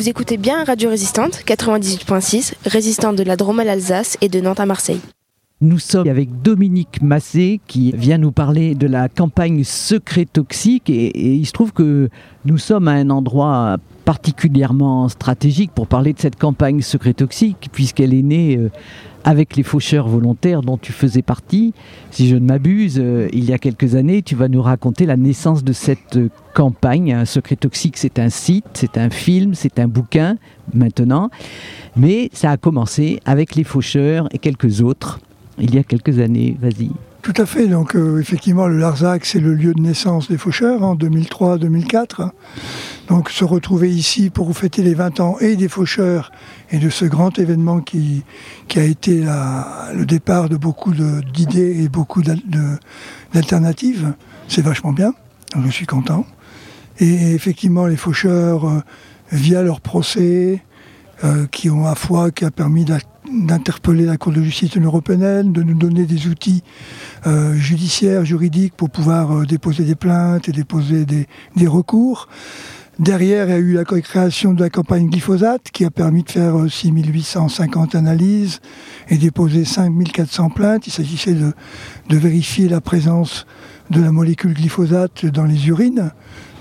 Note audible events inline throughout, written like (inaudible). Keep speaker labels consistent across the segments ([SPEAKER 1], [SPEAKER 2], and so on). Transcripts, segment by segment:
[SPEAKER 1] Vous écoutez bien Radio Résistante 98.6, résistante de la Drôme à l'Alsace et de Nantes à Marseille.
[SPEAKER 2] Nous sommes avec Dominique Massé qui vient nous parler de la campagne Secret Toxique et, il se trouve que nous sommes à un endroit particulièrement stratégique pour parler de cette campagne Secret Toxique puisqu'elle est née euh, avec les faucheurs volontaires dont tu faisais partie. Si je ne m'abuse, euh, il y a quelques années, tu vas nous raconter la naissance de cette campagne. Un secret toxique, c'est un site, c'est un film, c'est un bouquin maintenant. Mais ça a commencé avec les faucheurs et quelques autres il y a quelques années. Vas-y.
[SPEAKER 3] Tout à fait. Donc, euh, effectivement, le Larzac, c'est le lieu de naissance des faucheurs en 2003-2004. Donc, se retrouver ici pour fêter les 20 ans et des faucheurs et de ce grand événement qui, qui a été le départ de beaucoup d'idées et beaucoup d'alternatives, c'est vachement bien. Je suis content. Et effectivement, les faucheurs, euh, via leur procès, euh, qui ont à fois qui a permis d'interpeller la Cour de justice européenne, de nous donner des outils euh, judiciaires, juridiques pour pouvoir euh, déposer des plaintes et déposer des, recours. Derrière, il y a eu la création de la campagne glyphosate qui a permis de faire 6850 analyses et déposer 5400 plaintes. Il s'agissait de, de vérifier la présence de la molécule glyphosate dans les urines.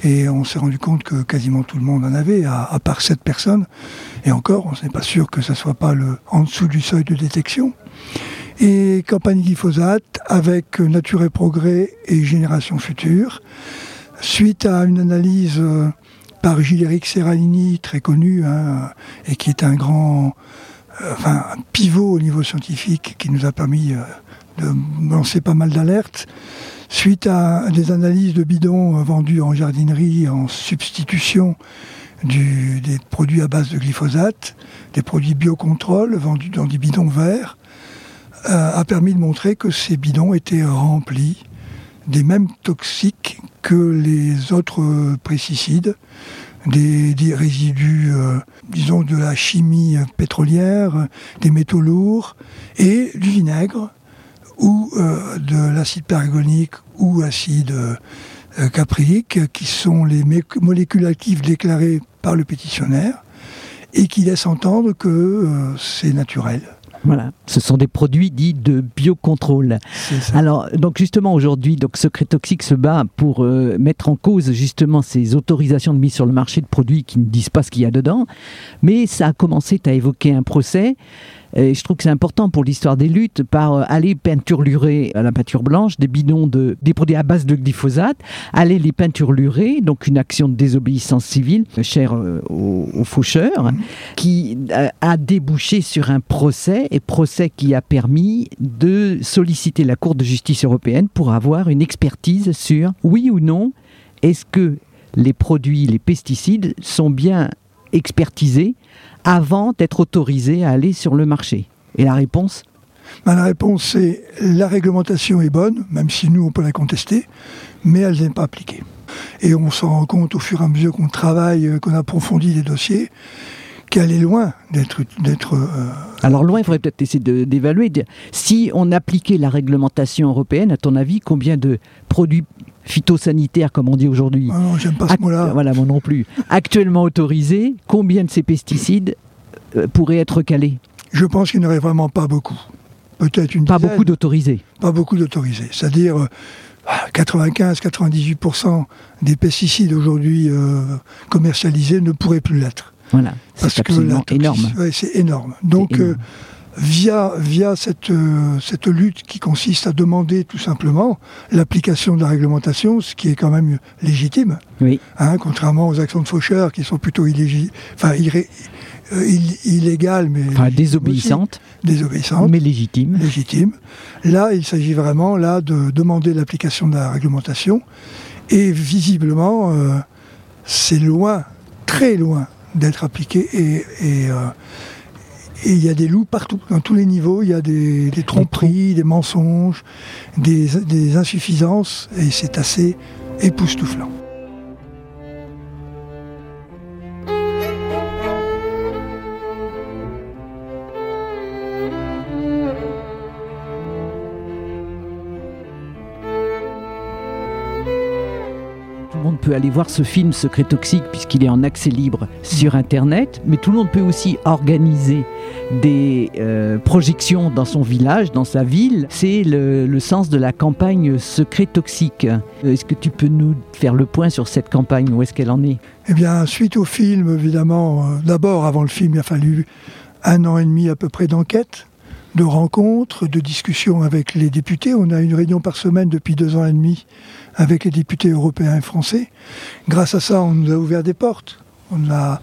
[SPEAKER 3] Et on s'est rendu compte que quasiment tout le monde en avait, à, part sept personnes. Et encore, on n'est pas sûr que ça soit pas le, en dessous du seuil de détection. Et campagne glyphosate avec Nature et Progrès et Génération Future. Suite à une analyse euh, par Gilles-Éric Serralini, très connu, hein, et qui est un grand euh, pivot au niveau scientifique qui nous a permis euh, de lancer pas mal d'alertes suite à des analyses de bidons vendus en jardinerie en substitution des produits à base de glyphosate, des produits biocontrôle vendus dans des bidons verts, euh, a permis de montrer que ces bidons étaient remplis des mêmes toxiques que les autres pesticides, des, résidus, euh, disons, de la chimie pétrolière, des métaux lourds et du vinaigre ou euh, de l'acide pergonique ou acide euh, caprique, qui sont les molécules actives déclarées par le pétitionnaire et qui laissent entendre que euh, c'est naturel.
[SPEAKER 2] Voilà, ce sont des produits dits de biocontrôle. Alors, donc justement aujourd'hui, donc Secret Toxique se bat pour mettre en cause justement ces autorisations de mise sur le marché de produits qui ne disent pas ce qu'il y a dedans. Mais ça a commencé, à évoquer un procès. Et je trouve que c'est important pour l'histoire des luttes par euh, aller peinturlurer à la peinture blanche des bidons de des produits à base de glyphosate, aller les peinturlurer, donc une action de désobéissance civile chère euh, aux, faucheurs, mmh. qui euh, a débouché sur un procès et procès qui a permis de solliciter la Cour de justice européenne pour avoir une expertise sur oui ou non est-ce que les produits, les pesticides sont bien expertisés avant d'être autorisé à aller sur le marché Et la réponse
[SPEAKER 3] ben, La réponse, c'est la réglementation est bonne, même si nous, on peut la contester, mais elle n'est pas appliquée. Et on s'en rend compte au fur et à mesure qu'on travaille, euh, qu'on approfondit les dossiers, qu'elle est loin d'être... d'être euh,
[SPEAKER 2] Alors loin, il faudrait peut-être essayer d'évaluer. Si on appliquait la réglementation européenne, à ton avis, combien de produits phytosanitaires, comme on dit aujourd'hui.
[SPEAKER 3] Ah non, j'aime pas ce mot-là.
[SPEAKER 2] Voilà, moi non plus. Actuellement autorisés, combien de ces pesticides euh, pourraient être calés?
[SPEAKER 3] Je pense qu'il n'y aurait vraiment pas beaucoup. Peut-être une
[SPEAKER 2] Pas beaucoup d'autorisés.
[SPEAKER 3] Pas beaucoup d'autorisés. C'est-à-dire 95-98% euh, des pesticides aujourd'hui euh, commercialisés ne pourraient plus l'être.
[SPEAKER 2] Voilà, c'est absolument énorme.
[SPEAKER 3] c'est énorme. Donc, via, via cette, euh, cette lutte qui consiste à demander tout simplement l'application de la réglementation, ce qui est quand même légitime,
[SPEAKER 2] oui.
[SPEAKER 3] hein, contrairement aux actions de faucheurs qui sont plutôt enfin, euh, illégales, mais
[SPEAKER 2] enfin, désobéissantes,
[SPEAKER 3] désobéissantes,
[SPEAKER 2] mais légitimes.
[SPEAKER 3] légitimes. Là, il s'agit vraiment là de demander l'application de la réglementation, et visiblement, euh, c'est loin, très loin d'être appliqué et, et et il y a des loups partout, dans tous les niveaux. Il y a des, tromperies, des mensonges, des insuffisances, et c'est assez époustouflant.
[SPEAKER 2] Aller voir ce film Secret Toxique puisqu'il est en accès libre sur Internet, mais tout le monde peut aussi organiser des euh, projections dans son village, dans sa ville. C'est le, sens de la campagne Secret Toxique. Est-ce que tu peux nous faire le point sur cette campagne? Où est-ce qu'elle en est?
[SPEAKER 3] Eh bien, suite au film, évidemment, euh, d'abord, avant le film, il a fallu un an et demi à peu près d'enquête de rencontres, de discussions avec les députés. On a une réunion par semaine depuis deux ans et demi avec les députés européens et français. Grâce à ça, on nous a ouvert des portes. On a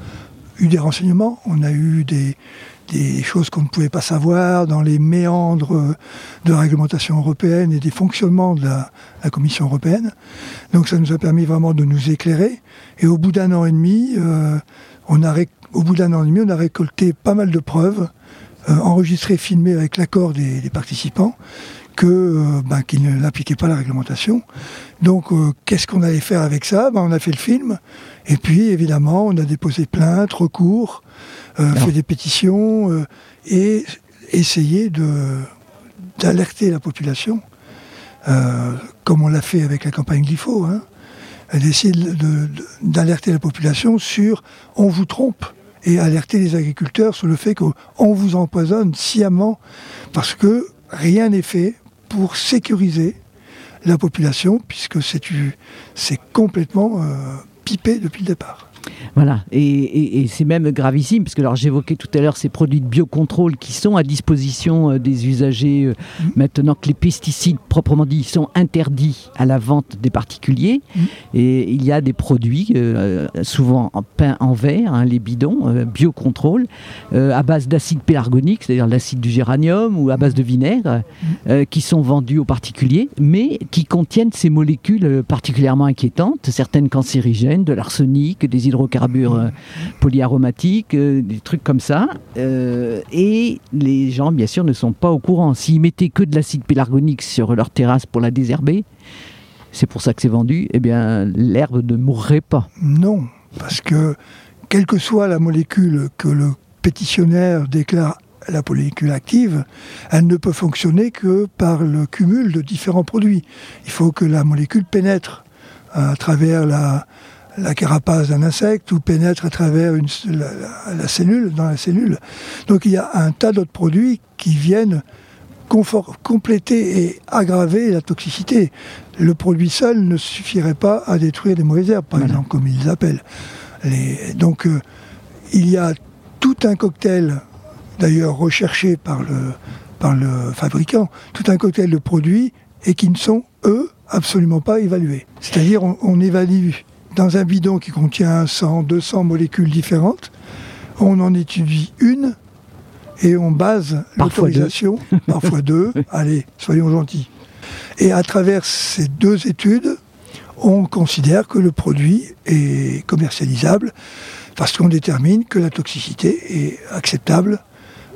[SPEAKER 3] eu des renseignements, on a eu des, choses qu'on ne pouvait pas savoir dans les méandres de la réglementation européenne et des fonctionnements de la, Commission européenne. Donc ça nous a permis vraiment de nous éclairer. Et au bout d'un an et demi, euh, on a, au bout d'un an et demi, on a récolté pas mal de preuves enregistré, filmé avec l'accord des, participants, que euh, ben, qu'ils n'appliquaient pas la réglementation. Donc, euh, qu'est-ce qu'on allait faire avec ça? Ben, On a fait le film, et puis évidemment, on a déposé plainte, recours, fait des pétitions, et essayé d'alerter la population, comme on l'a fait avec la campagne Glypho, hein, d'essayer d'alerter la population sur on vous trompe et alerter les agriculteurs sur le fait qu'on vous empoisonne sciemment parce que rien n'est fait pour sécuriser la population puisque c'est complètement euh, pipé depuis le départ.
[SPEAKER 2] Voilà, et, c'est même gravissime, parce que alors j'évoquais tout à l'heure ces produits de biocontrôle qui sont à disposition euh, des usagers euh, mm. maintenant que les pesticides proprement dit sont interdits à la vente des particuliers. Mm. Et il y a des produits, euh, souvent peints en verre, hein, les bidons, biocontrôle, à base d'acide pélargonique, c'est-à-dire l'acide du géranium, ou à base de vinaigre, mm. qui sont vendus aux particuliers, mais qui contiennent ces molécules particulièrement inquiétantes, certaines cancérigènes, de l'arsenic, des hydrocarbures euh, polyaromatiques, euh, des trucs comme ça. Euh, et les gens, bien sûr, ne sont pas au courant. S'ils mettaient que de l'acide pélargonique sur leur terrasse pour la désherber, c'est pour ça que c'est vendu, eh bien, l'herbe ne mourrait pas.
[SPEAKER 3] Non, parce que quelle que soit la molécule que le pétitionnaire déclare la molécule active, elle ne peut fonctionner que par le cumul de différents produits. Il faut que la molécule pénètre à travers la, la carapace d'un insecte ou pénètre à travers une, la, cellule, dans la cellule. Donc il y a un tas d'autres produits qui viennent compléter et aggraver la toxicité. Le produit seul ne suffirait pas à détruire les mauvaises herbes, par exemple, comme ils appellent. donc euh, il y a tout un cocktail, d'ailleurs recherché par le, par le fabricant, tout un cocktail de produits et qui ne sont, eux, absolument pas évalués. C'est-à-dire on, on évalue dans un bidon qui contient 100, 200 molécules différentes, on en étudie une et on base l'autorisation, (laughs) parfois deux, allez, soyons gentils. Et à travers ces deux études, on considère que le produit est commercialisable parce qu'on détermine que la toxicité est acceptable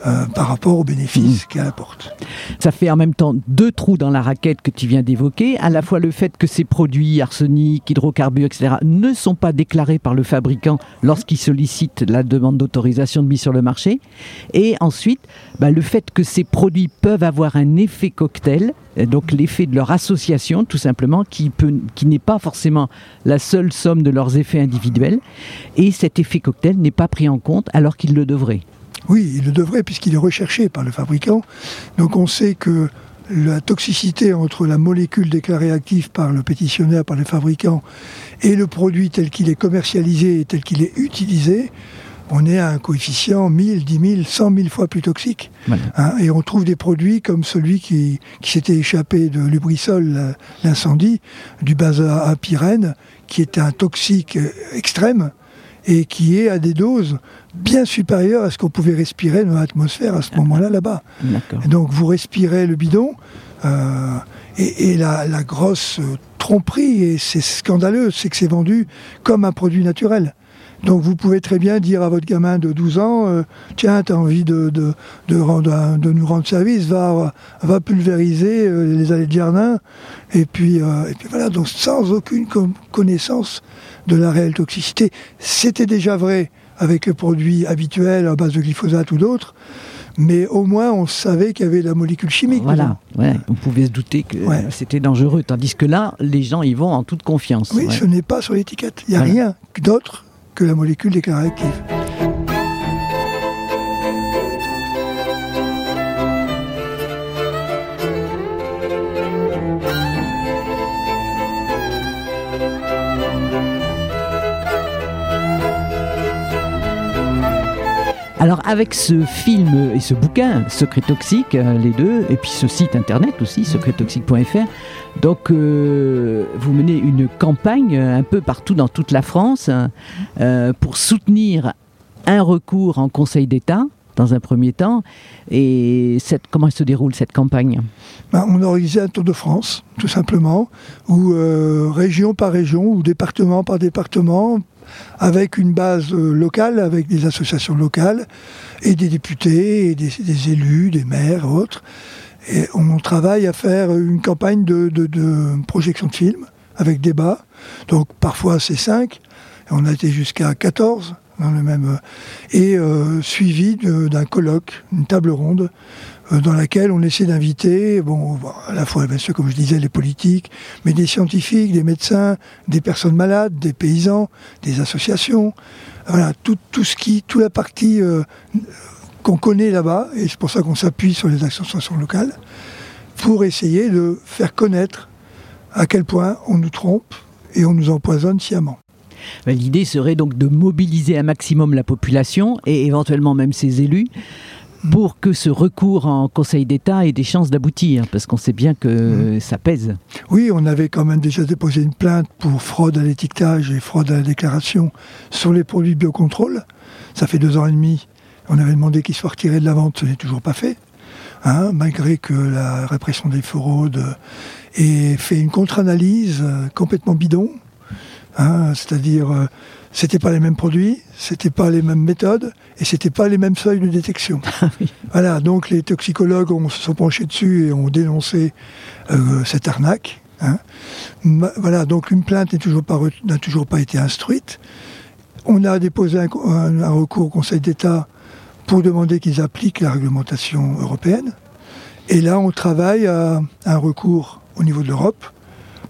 [SPEAKER 3] euh, par rapport aux bénéfices mmh. qu'elle apporte.
[SPEAKER 2] Ça fait en même temps deux trous dans la raquette que tu viens d'évoquer, à la fois le fait que ces produits arsenic, hydrocarbures, etc., ne sont pas déclarés par le fabricant lorsqu'il sollicite la demande d'autorisation de mise sur le marché, et ensuite bah, le fait que ces produits peuvent avoir un effet cocktail, donc l'effet de leur association tout simplement, qui, peut, qui n'est pas forcément la seule somme de leurs effets individuels, et cet effet cocktail n'est pas pris en compte alors qu'il le devrait.
[SPEAKER 3] Oui, il le devrait puisqu'il est recherché par le fabricant. Donc on sait que la toxicité entre la molécule déclarée active par le pétitionnaire, par les fabricants, et le produit tel qu'il est commercialisé et tel qu'il est utilisé, on est à un coefficient 1000, 10 000, 100 000 fois plus toxique. Hein, et on trouve des produits comme celui qui, s'était échappé de Lubrisol, l'incendie, du à pyrène, qui est un toxique extrême, et qui est à des doses bien supérieures à ce qu'on pouvait respirer dans l'atmosphère à ce moment-là là-bas. Donc vous respirez le bidon euh, et, la, grosse tromperie, et c'est scandaleux, c'est que c'est vendu comme un produit naturel. Donc vous pouvez très bien dire à votre gamin de 12 ans, euh, tiens, tu as envie de, de, rendre, de nous rendre service, va, va pulvériser euh, les allées de jardin. Et puis, et puis voilà, donc sans aucune connaissance de la réelle toxicité. C'était déjà vrai avec les produits habituels à base de glyphosate ou d'autres mais au moins on savait qu'il y avait la molécule chimique.
[SPEAKER 2] Voilà, on pouvait se douter que c'était dangereux, tandis que là, les gens y vont en toute confiance.
[SPEAKER 3] Oui, ce n'est pas sur l'étiquette. Il n'y a rien d'autre que la molécule déclarée active.
[SPEAKER 2] Alors avec ce film et ce bouquin, Secret Toxique, euh, les deux, et puis ce site internet aussi, secrettoxique.fr, donc euh, vous menez une campagne un peu partout dans toute la France euh, pour soutenir un recours en Conseil d'État dans un premier temps. Et cette, comment se déroule cette campagne?
[SPEAKER 3] Ben, On a organisé un Tour de France, tout simplement, où région par région, ou département par département, avec une base euh, locale, avec des associations locales, et des députés, et des, élus, des maires, autres. On travaille à faire une campagne de, projection de films, avec débat. Donc parfois c'est 5, on a été jusqu'à 14 dans le même... Euh, et euh, suivi d'un colloque, une table ronde, dans laquelle on essaie d'inviter, bon, à la fois, bien sûr, comme je disais, les politiques, mais des scientifiques, des médecins, des personnes malades, des paysans, des associations, voilà, tout, tout ce qui, toute la partie euh, qu'on connaît là-bas, et c'est pour ça qu'on s'appuie sur les associations locales, pour essayer de faire connaître à quel point on nous trompe et on nous empoisonne sciemment.
[SPEAKER 2] L'idée serait donc de mobiliser un maximum la population et éventuellement même ses élus pour que ce recours en Conseil d'État ait des chances d'aboutir Parce qu'on sait bien que mm. ça pèse.
[SPEAKER 3] Oui, on avait quand même déjà déposé une plainte pour fraude à l'étiquetage et fraude à la déclaration sur les produits biocontrôle. Ça fait deux ans et demi. On avait demandé qu'ils soient retirés de la vente, ce n'est toujours pas fait. Hein, malgré que la répression des fraudes ait fait une contre-analyse euh, complètement bidon. Hein, c'est-à-dire euh, c'était pas les mêmes produits, c'était pas les mêmes méthodes et c'était pas les mêmes seuils de détection. (laughs) Ah voilà, donc les toxicologues ont, se sont penchés dessus et ont dénoncé euh, cette arnaque. Hein. Voilà, donc une plainte n'a toujours pas été instruite. On a déposé un, recours au Conseil d'État pour demander qu'ils appliquent la réglementation européenne. Et là, on travaille à un recours au niveau de l'Europe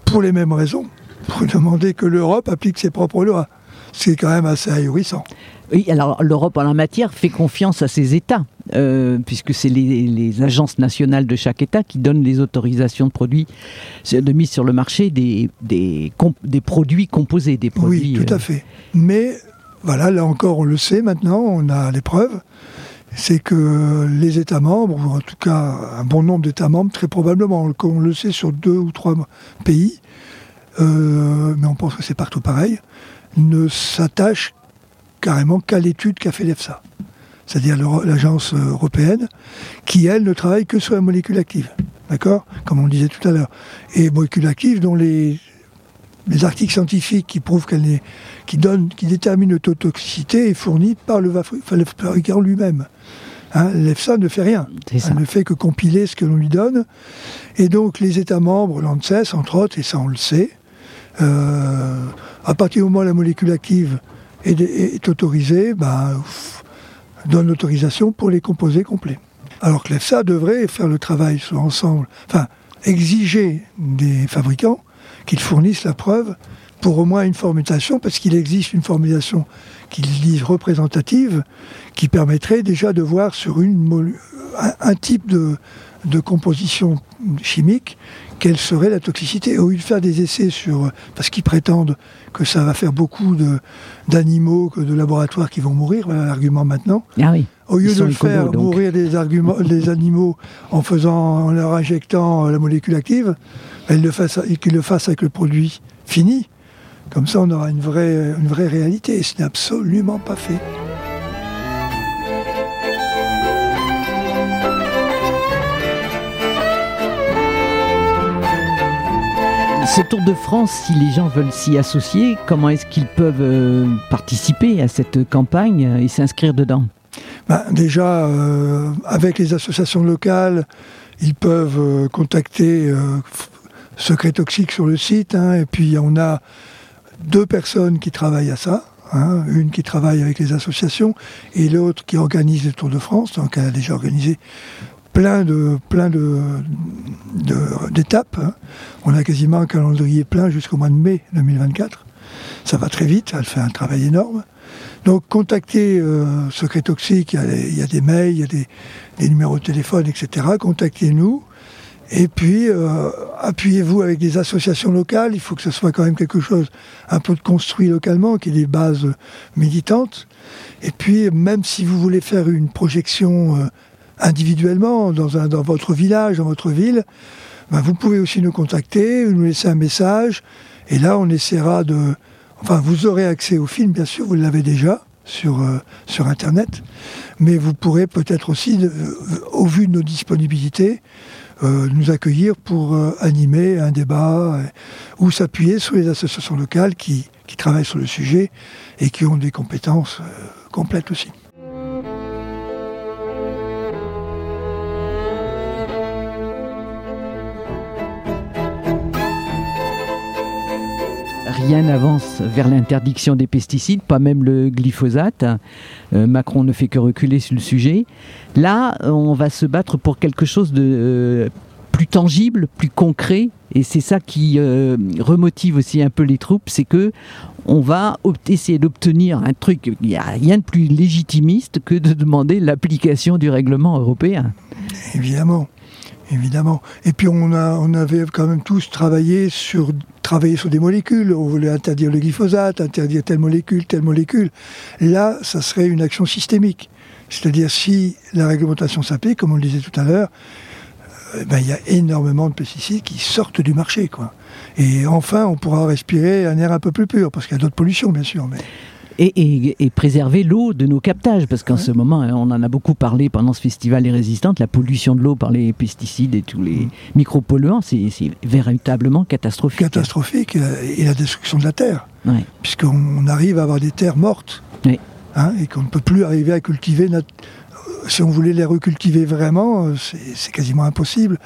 [SPEAKER 3] pour les mêmes raisons, pour demander que l'Europe applique ses propres lois c'est quand même assez ahurissant.
[SPEAKER 2] Oui, alors l'Europe en la matière fait confiance à ses États, euh, puisque c'est les, agences nationales de chaque État qui donnent les autorisations de produits, de mise sur le marché des, des, produits composés, des produits.
[SPEAKER 3] Oui, tout à euh, fait. Mais voilà, là encore, on le sait maintenant, on a les preuves. C'est que les États membres, ou en tout cas un bon nombre d'États membres, très probablement, on le sait sur deux ou trois pays, euh, mais on pense que c'est partout pareil, ne s'attache carrément qu'à l'étude qu'a fait l'EFSA, c'est-à-dire l'agence européenne, qui, elle, ne travaille que sur la molécule active. D'accord? Comme on le disait tout à l'heure. Et molécule active dont les, les articles scientifiques qui prouvent qu'elle est, qui donnent, qui déterminent l'autotoxicité est fournie par le fabricant lui-même. Hein, L'EFSA ne fait rien. Elle ne fait que compiler ce que l'on lui donne. Et donc les États membres, l'ANSES, entre autres, et ça on le sait, euh, à partir du moment où la molécule active est, autorisée, ben, donne l'autorisation pour les composés complets. Alors que l'EFSA devrait faire le travail sur l'ensemble, enfin, exiger des fabricants qu'ils fournissent la preuve pour au moins une formulation, parce qu'il existe une formulation qu'ils disent représentative, qui permettrait déjà de voir sur un, type de composition chimique quelle serait la toxicité. Au lieu de faire des essais sur. Parce qu'ils prétendent que ça va faire beaucoup d'animaux, de, de laboratoires qui vont mourir, voilà l'argument maintenant.
[SPEAKER 2] Ah oui.
[SPEAKER 3] Au lieu de faire mourir arguments, des animaux en, faisant, en leur injectant la molécule active, qu'ils le fassent avec le produit fini. Comme ça, on aura une vraie, une vraie réalité. Et ce n'est absolument pas fait.
[SPEAKER 2] Ce Tour de France, si les gens veulent s'y associer, comment est-ce qu'ils peuvent euh, participer à cette campagne et s'inscrire dedans?
[SPEAKER 3] Ben, Déjà, euh, avec les associations locales, ils peuvent euh, contacter Secret Toxique sur le site. Hein, et puis, on a deux personnes qui travaillent à ça. Hein, une qui travaille avec les associations et l'autre qui organise le Tour de France. Donc, elle a déjà organisé plein de plein de, d'étapes. Hein. On a quasiment un calendrier plein jusqu'au mois de mai 2024. Ça va très vite, elle fait un travail énorme. Donc contactez euh, Secret Toxique, il y, a, des mails, il y a des, numéros de téléphone, etc. Contactez-nous. Et puis, euh, appuyez-vous avec des associations locales. Il faut que ce soit quand même quelque chose un peu construit localement, qui ait des bases militantes. Et puis, même si vous voulez faire une projection euh, individuellement dans, votre village, dans votre ville, ben vous pouvez aussi nous contacter, nous laisser un message. Et là, on essaiera de... Enfin, vous aurez accès au film, bien sûr, vous l'avez déjà sur, euh, Internet. Mais vous pourrez peut-être aussi, euh, au vu de nos disponibilités, euh, nous accueillir pour animer un débat ou s'appuyer sur les associations locales qui, travaillent sur le sujet et qui ont des compétences complètes aussi.
[SPEAKER 2] Rien n'avance vers l'interdiction des pesticides, pas même le glyphosate. Euh, Macron ne fait que reculer sur le sujet. Là, on va se battre pour quelque chose de euh, plus tangible, plus concret, et c'est ça qui euh, remotive aussi un peu les troupes, c'est que on va essayer d'obtenir un truc. Il n'y a rien de plus légitimiste que de demander l'application du règlement européen.
[SPEAKER 3] Évidemment évidemment. Et puis on, avait quand même tous travaillé sur, des molécules. On voulait interdire le glyphosate, interdire telle molécule, telle molécule. Là, ça serait une action systémique. C'est-à-dire si la réglementation s'applique, comme on le disait tout à l'heure, euh, ben, il y a énormément de pesticides qui sortent du marché. Quoi. Et enfin, on pourra respirer un air un peu plus pur, parce qu'il y a d'autres pollutions, bien sûr.
[SPEAKER 2] Et, préserver l'eau de nos captages, parce qu'en ce moment, hein, on en a beaucoup parlé pendant ce festival Les Résistantes, la pollution de l'eau par les pesticides et tous les mm. micropolluants, c'est véritablement catastrophique.
[SPEAKER 3] Catastrophique, et la destruction de la terre, puisqu'on arrive à avoir des terres mortes, hein, et qu'on ne peut plus arriver à cultiver si on voulait les recultiver vraiment, euh, c'est quasiment impossible.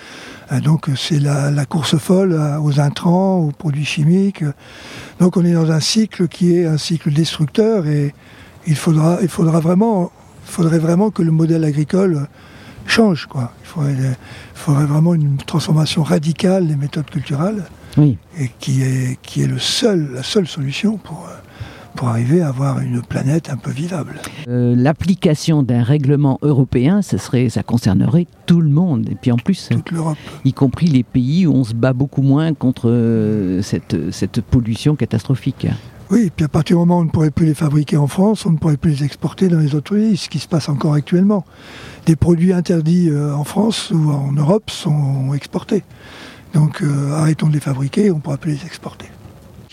[SPEAKER 3] Euh, donc c'est la, course folle aux intrants, aux produits chimiques. Donc on est dans un cycle qui est un cycle destructeur et il faudra, il faudra vraiment, faudrait vraiment que le modèle agricole change. Quoi. Il faudrait, vraiment une transformation radicale des méthodes culturelles et qui est, qui est le seul, la seule solution pour euh, pour arriver à avoir une planète un peu vivable.
[SPEAKER 2] Euh, l'application d'un règlement européen, ça, serait, ça concernerait tout le monde. Et puis en plus,
[SPEAKER 3] Toute l'Europe.
[SPEAKER 2] y compris les pays où on se bat beaucoup moins contre euh, cette, cette pollution catastrophique.
[SPEAKER 3] Oui, et puis à partir du moment où on ne pourrait plus les fabriquer en France, on ne pourrait plus les exporter dans les autres pays, ce qui se passe encore actuellement. Des produits interdits euh, en France ou en Europe sont exportés. Donc arrêtons de les fabriquer, on ne pourra plus les exporter.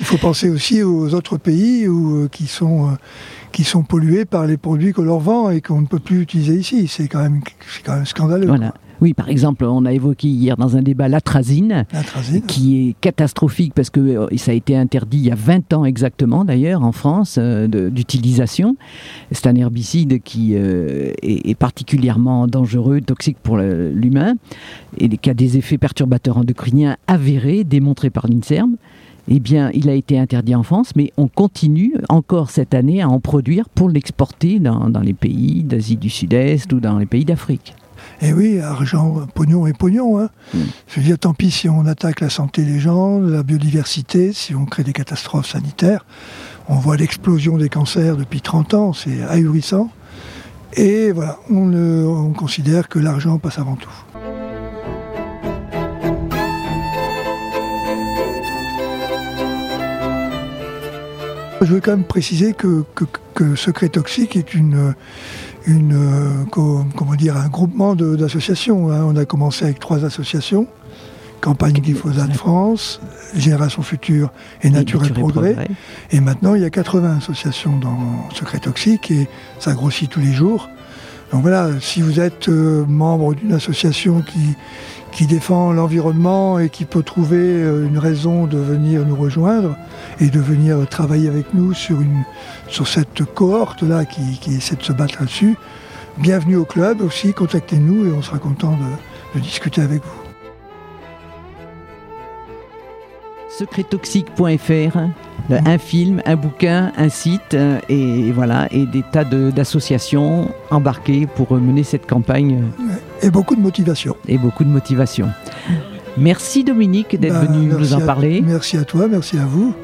[SPEAKER 3] Il faut penser aussi aux autres pays où, euh, qui, sont, euh, qui sont pollués par les produits qu'on leur vend et qu'on ne peut plus utiliser ici. C'est quand même, quand même scandaleux.
[SPEAKER 2] Voilà. Oui, par exemple, on a évoqué hier dans un débat l'atrazine, qui est catastrophique parce que euh, ça a été interdit il y a 20 ans exactement d'ailleurs en France d'utilisation. C'est un herbicide qui est, particulièrement dangereux, toxique pour l'humain et qui a des effets perturbateurs endocriniens avérés, démontrés par l'INSERM eh bien, il a été interdit en France, mais on continue encore cette année à en produire pour l'exporter dans, les pays d'Asie du Sud-Est ou dans les pays d'Afrique.
[SPEAKER 3] Et eh oui, argent, pognon et pognon. Hein. Hmm. Je veux dire, tant pis si on attaque la santé des gens, la biodiversité, si on crée des catastrophes sanitaires. On voit l'explosion des cancers depuis 30 ans, c'est ahurissant. Et voilà, on considère que l'argent passe avant tout. Je veux quand même préciser que, Secret Toxique est une, une comment dire, un groupement d'associations. Hein. On a commencé avec trois associations. Campagne Glyphosate France, Génération Future et Nature, et, Progrès. et, maintenant, il y a 80 associations dans Secret Toxique et ça grossit tous les jours. Donc voilà, si vous êtes euh, membre d'une association qui, qui défend l'environnement et qui peut trouver euh, une raison de venir nous rejoindre et de venir travailler avec nous sur, une, sur cette cohorte-là qui, qui, essaie de se battre là-dessus, bienvenue au club aussi, contactez-nous et on sera content de, discuter avec vous.
[SPEAKER 2] secrettoxique.fr, un film, un bouquin, un site euh, et voilà et des tas d'associations embarquées pour mener cette campagne.
[SPEAKER 3] Et beaucoup de motivation.
[SPEAKER 2] Et beaucoup de motivation. Merci Dominique d'être ben, venu nous en parparler.
[SPEAKER 3] Merci à toi, merci à vous.